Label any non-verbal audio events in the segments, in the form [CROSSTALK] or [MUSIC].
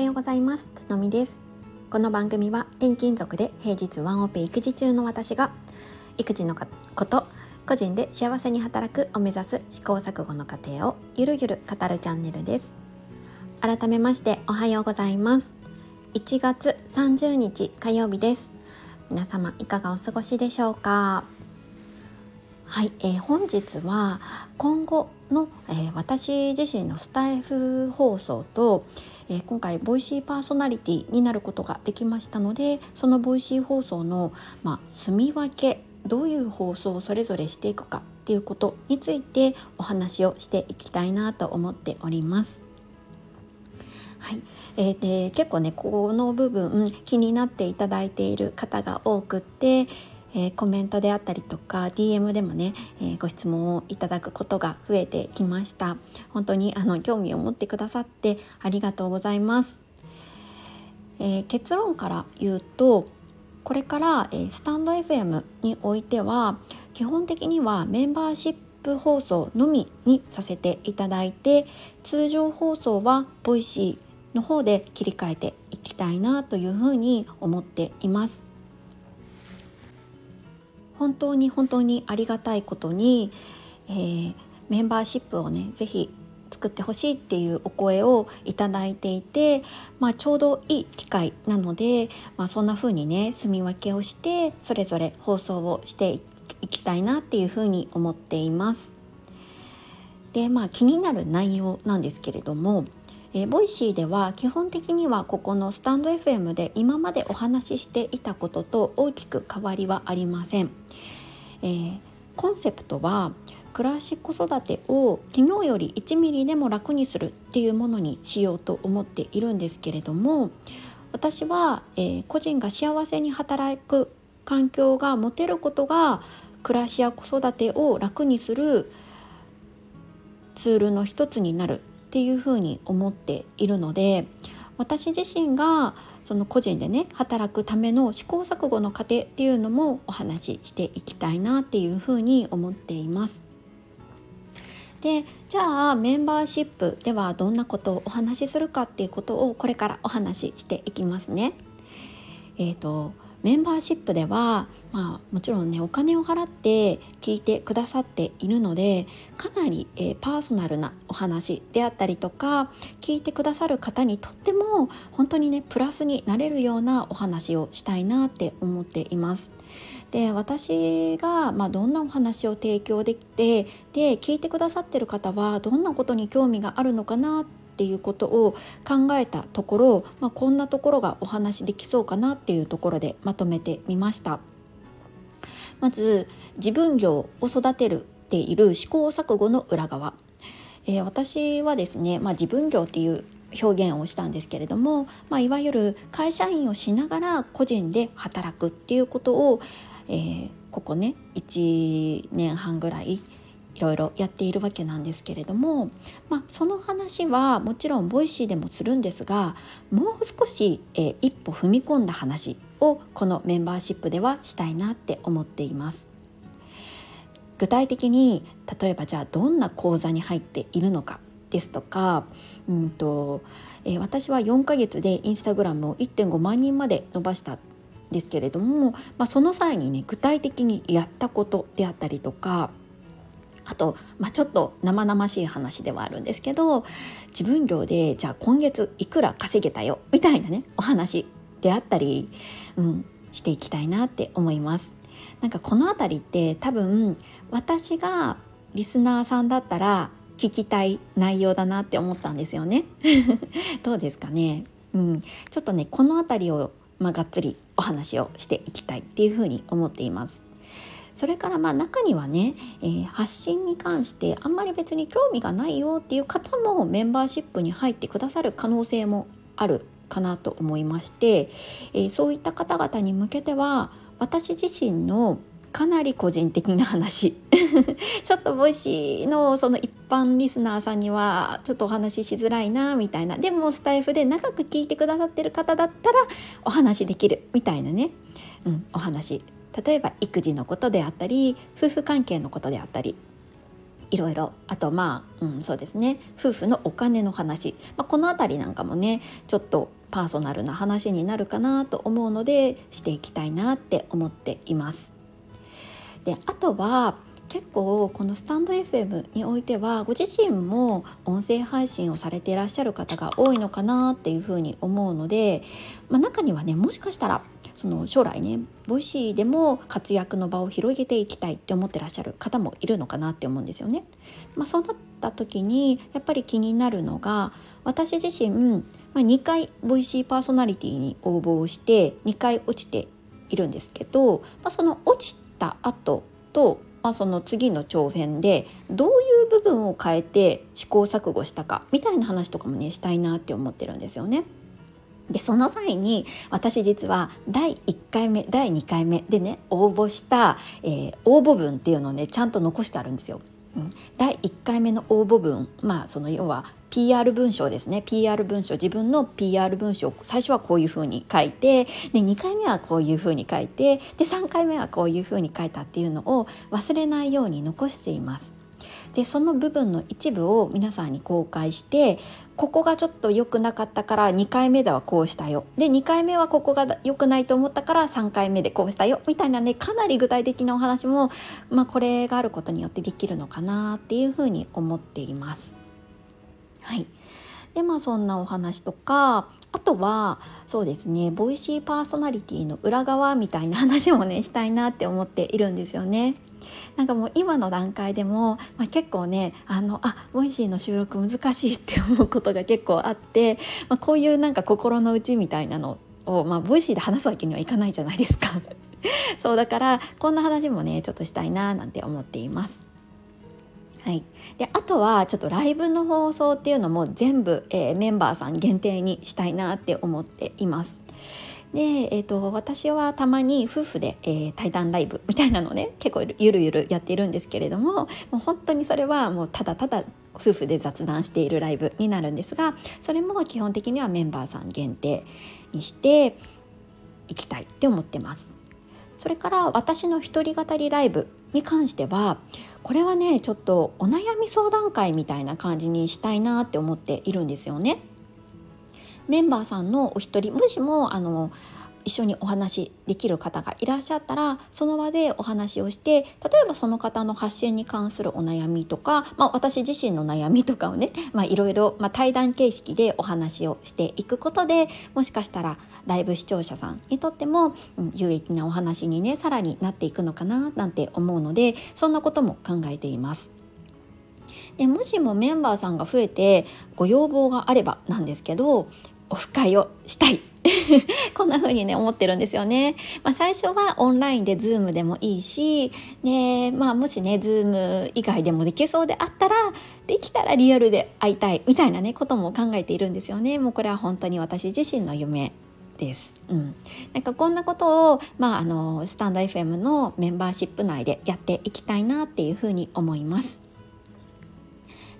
ようございます。つのみです。この番組は転勤族で平日ワンオペ育児中の私が育児のこと個人で幸せに働くを目指す試行錯誤の過程をゆるゆる語るチャンネルです。改めましておはようございます。1月30日火曜日です。皆様いかがお過ごしでしょうか？はい、えー、本日は今後の、えー、私自身のスタイフ放送と、えー、今回 Voicy パーソナリティになることができましたのでその Voicy 放送の、まあ、住み分けどういう放送をそれぞれしていくかっていうことについてお話をしていきたいなと思っております。はい、えー、で結構ねこの部分気になっていただいている方が多くって、えー、コメントであったりとか DM でもね、えー、ご質問をいただくことが増えてきました。本当にあの興味を持ってくださってありがとうございます、えー、結論から言うとこれから、え stand.fm においては基本的にはメンバーシップ放送のみにさせていただいて通常放送は Voicy の方で切り替えていきたいなというふうに思っています。本当に本当にありがたいことに、えー、メンバーシップをね是非作ってほしいっていうお声をいただいていて、まあ、ちょうどいい機会なので、まあ、そんな風にね住み分けをしてそれぞれ放送をしていきたいなっていう風に思っています。でまあ気になる内容なんですけれどもえー、 Voicy では基本的にはここのスタンド FM で今までお話ししていたことと大きく変わりはありません。えー、コンセプトは暮らし子育てを昨日より1ミリでも楽にするっていうものにしようと思っているんですけれども私は、えー、個人が幸せに働く環境が持てることが暮らしや子育てを楽にするツールの一つになるっていうふうに思っているので私自身がその個人でね働くための試行錯誤の過程っていうのもお話ししていきたいなっていうふうに思っています。でじゃあメンバーシップではどんなことをお話しするかっていうことをこれからお話ししていきますね。えーとメンバーシップでは、まあ、もちろんねお金を払って聞いてくださっているのでかなり、えー、パーソナルなお話であったりとか聞いてくださる方にとっても本当にねプラスになれるようなお話をしたいなって思っています。で私が、まあ、どんなお話を提供できてで聞いてくださってる方はどんなことに興味があるのかなってっていうことを考えたところ、まあ、こんなところがお話できそうかなっていうところでまとめてみました。まず自分業を育てるている試行錯誤の裏側、えー、私はですね、まあ、自分業っていう表現をしたんですけれども、まあ、いわゆる会社員をしながら個人で働くっていうことを、えー、ここね1年半ぐらいいろいろやっているわけなんですけれども、まあ、その話はもちろん Voicy でもするんですがもう少し、えー、一歩踏み込んだ話をこのメンバーシップではしたいなって思っています。具体的に例えばじゃあどんな講座に入っているのかですとか、うんとえー、私は4ヶ月でインスタグラムを1.5万人まで伸ばしたですけれども、まあ、その際にね具体的にやったことであったりとかあと、まあ、ちょっと生々しい話ではあるんですけど自分業でじゃあ今月いくら稼げたよみたいなねお話であったり、うん、していきたいなって思います。なんかこの辺りって多分私がリスナーさんだったら聞きたい内容だなって思ったんですよね。[LAUGHS] どうですかね、うん、ちょっとねこの辺りを、まあ、がっつりお話をしていきたいっていうふうに思っています。それからまあ中にはね、えー、発信に関してあんまり別に興味がないよっていう方もメンバーシップに入ってくださる可能性もあるかなと思いまして、えー、そういった方々に向けては私自身のかなり個人的な話 [LAUGHS] ちょっと Voicy のその一般リスナーさんにはちょっとお話ししづらいなみたいなでもスタエフで長く聞いてくださってる方だったらお話できるみたいなね、うん、お話例えば育児のことであったり夫婦関係のことであったりいろいろ。あとまあ、うん、そうですね。夫婦のお金の話、まあ、この辺りなんかもねちょっとパーソナルな話になるかなと思うのでしていきたいなって思っています。であとは結構このスタンド FM においてはご自身も音声配信をされていらっしゃる方が多いのかなっていうふうに思うので、まあ、中にはねもしかしたらその将来ね Voicy でも活躍の場を広げていきたいって思ってらっしゃる方もいるのかなって思うんですよね。まあ、そうなった時にやっぱり気になるのが私自身、まあ、2回 Voicy パーソナリティに応募をして2回落ちているんですけど、まあ、その落ちた後と、まあ、その次の挑戦でどういう部分を変えて試行錯誤したかみたいな話とかもねしたいなって思ってるんですよね。でその際に私実は第1回目第2回目でね応募した、えー、応募文っていうのをねちゃんと残してあるんですよ。第1回目の応募文まあその要は PR 文章ですね PR 文章自分の PR 文章最初はこういうふうに書いてで2回目はこういうふうに書いてで3回目はこういうふうに書いたっていうのを忘れないように残しています。でその部分の一部を皆さんに公開してここがちょっと良くなかったから2回目ではこうしたよで2回目はここが良くないと思ったから3回目でこうしたよみたいなねかなり具体的なお話も、まあ、これがあることによってできるのかなっていうふうに思っています。はいでまあそんなお話とかあとはそうですね Voicy パーソナリティの裏側みたいな話もねしたいなって思っているんですよね。なんかもう今の段階でも、まあ、結構ねあのあ Voicy の収録難しいって思うことが結構あって、まあ、こういうなんか心の内みたいなのを、まあ、 Voicyで話すわけにはいかないじゃないですか。[LAUGHS] そうだからこんな話もねちょっとしたいななんて思っています。はい、であとはちょっとライブの放送っていうのも全部、えー、メンバーさん限定にしたいなって思っています。で、えーと、私はたまに夫婦で、えー、対談ライブみたいなのね結構ゆるゆるやっているんですけれどももう本当にそれはもうただただ夫婦で雑談しているライブになるんですがそれも基本的にはメンバーさん限定にしていきたいって思ってます。それから私の一人語りライブに関してはこれはねちょっとお悩み相談会みたいな感じにしたいなって思っているんですよね。メンバーさんのお一人もしもあの一緒にお話できる方がいらっしゃったらその場でお話をして例えばその方の発信に関するお悩みとか、まあ、私自身の悩みとかをね、[LAUGHS] いろいろ、対談形式でお話をしていくことでもしかしたらライブ視聴者さんにとっても、うん、有益なお話にねさらになっていくのかななんて思うのでそんなことも考えています。でもしもメンバーさんが増えてご要望があればなんですけどオフ会をしたい [LAUGHS] こんな風にね思ってるんですよね。まあ、最初はオンラインで Zoom でもいいし、ねまあ、もしね Zoom 以外でもできそうであったらできたらリアルで会いたいみたいなねことも考えているんですよね。もうこれは本当に私自身の夢です。うん、なんかこんなことを、まあ、あのスタンド FM のメンバーシップ内でやっていきたいなっていうふうに思います。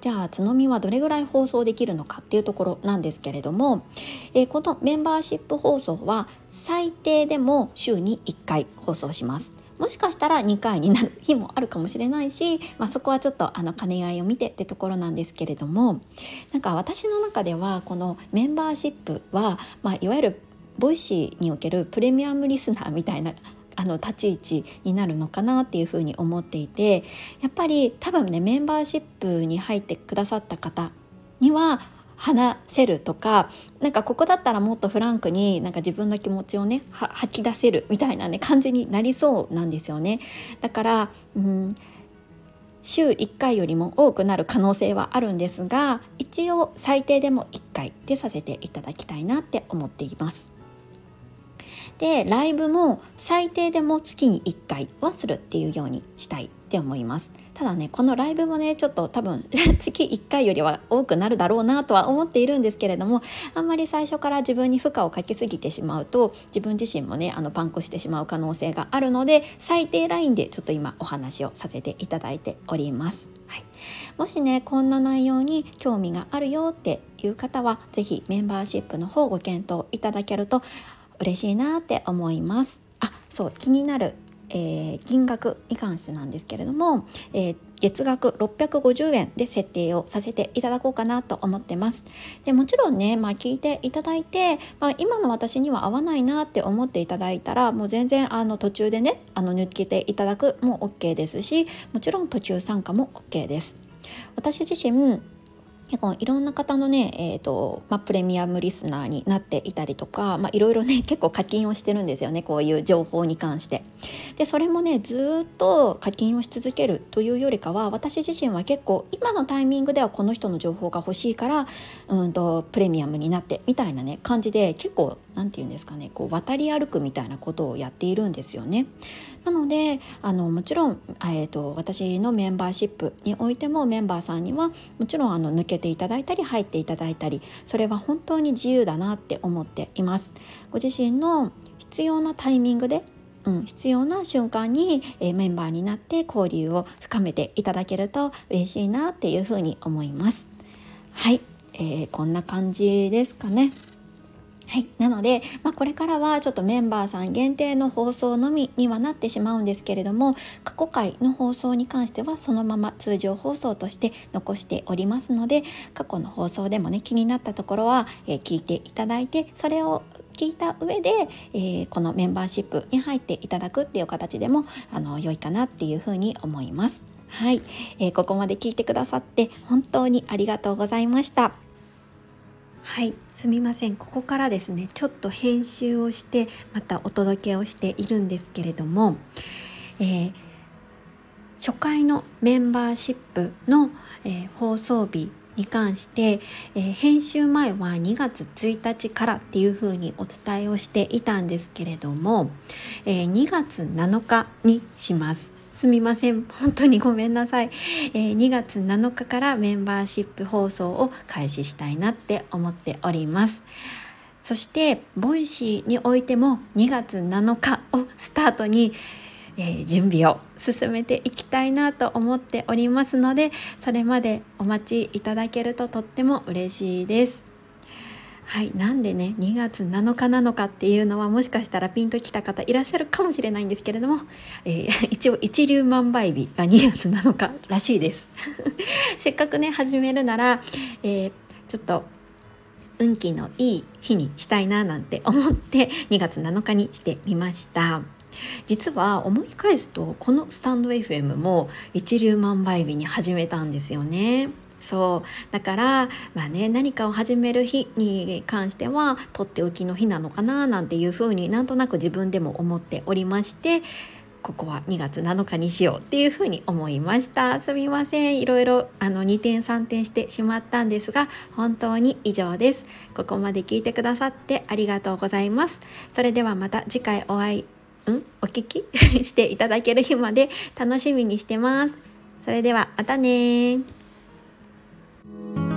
じゃあつのみはどれぐらい放送できるのかっていうところなんですけれども、えー、このメンバーシップ放送は最低でも週に1回放送します。もしかしたら2回になる日もあるかもしれないし、まあ、そこはちょっとあの兼ね合いを見てってところなんですけれどもなんか私の中ではこのメンバーシップは、まあ、いわゆる Voicyにおけるプレミアムリスナーみたいなあの立ち位置になるのかなっていうふうに思っていてやっぱり多分ねメンバーシップに入ってくださった方には話せるとかなんかここだったらもっとフランクになんか自分の気持ちをね吐き出せるみたいなね感じになりそうなんですよね。だから、うん、週1回よりも多くなる可能性はあるんですが一応最低でも1回でさせていただきたいなって思っています。でライブも最低でも月に1回はするっていうようにしたいって思いますただねこのライブもねちょっと多分 [LAUGHS] 月1回よりは多くなるだろうなとは思っているんですけれどもあんまり最初から自分に負荷をかけすぎてしまうと自分自身もねあのパンクしてしまう可能性があるので最低ラインでちょっと今お話をさせていただいております。はい、もしねこんな内容に興味があるよっていう方は是非メンバーシップの方ご検討いただけると嬉しいなって思います。あそう気になる、えー、金額に関してなんですけれども、えー、月額650円で設定をさせていただこうかなと思ってますでもちろんね、まあ、聞いていただいて、まあ、今の私には合わないなって思っていただいたらもう全然あの途中でねあの抜けていただくも OK ですしもちろん途中参加も OK です私自身結構いろんな方のね、えーとまあ、プレミアムリスナーになっていたりとか、まあ、いろいろね [LAUGHS] 結構課金をしてるんですよねこういう情報に関して。でそれもねずっと課金をし続けるというよりかは私自身は結構今のタイミングではこの人の情報が欲しいからうんとプレミアムになってみたいなね感じで結構何て言うんですかねこう渡り歩くみたいなことをやっているんですよね。なのであのもちろん、えーと、私のメンバーシップにおいてもメンバーさんにはもちろんあの抜けていただいたり入っていただいたりそれは本当に自由だなって思っています。ご自身の必要なタイミングでうん、必要な瞬間に、え、メンバーになって交流を深めていただけると嬉しいなっていうふうに思います。はい、えー、こんな感じですかね。はい、なので、まあ、これからはちょっとメンバーさん限定の放送のみにはなってしまうんですけれども過去回の放送に関してはそのまま通常放送として残しておりますので過去の放送でもね気になったところは、えー、聞いていただいてそれを聞いた上で、えー、このメンバーシップに入っていただくっていう形でもあの良いかなっていうふうに思います。はい、えー、ここまで聞いてくださって本当にありがとうございました。はいすみませんここからですねちょっと編集をしてまたお届けをしているんですけれども、えー、初回のメンバーシップの、えー、放送日に関して、えー、編集前は2月1日からっていうふうにお伝えをしていたんですけれども、え、2月7日にします。すみません。本当にごめんなさい、えー、2月7日からメンバーシップ放送を開始したいなって思っております。そして Voicyにおいても2月7日をスタートに、えー、準備を進めていきたいなと思っておりますのでそれまでお待ちいただけるととっても嬉しいです。はい、なんでね2月7日なのかっていうのはもしかしたらピンときた方いらっしゃるかもしれないんですけれども、えー、[LAUGHS] 一応一粒万倍日が2月7日らしいです。[LAUGHS] せっかくね始めるなら、えー、ちょっと運気のいい日にしたいななんて思って2月7日にしてみました。実は思い返すとこのスタンド FM も一粒万倍日に始めたんですよね。そう。だからまあね何かを始める日に関してはとっておきの日なのかななんていうふうになんとなく自分でも思っておりましてここは2月7日にしようっていうふうに思いました。すみません。いろいろあの2点3点してしまったんですが本当に以上です。ここまで聞いてくださってありがとうございます。それではまた次回お会いん？お聞き？[LAUGHS] していただける日まで楽しみにしてます。それではまたね Bye.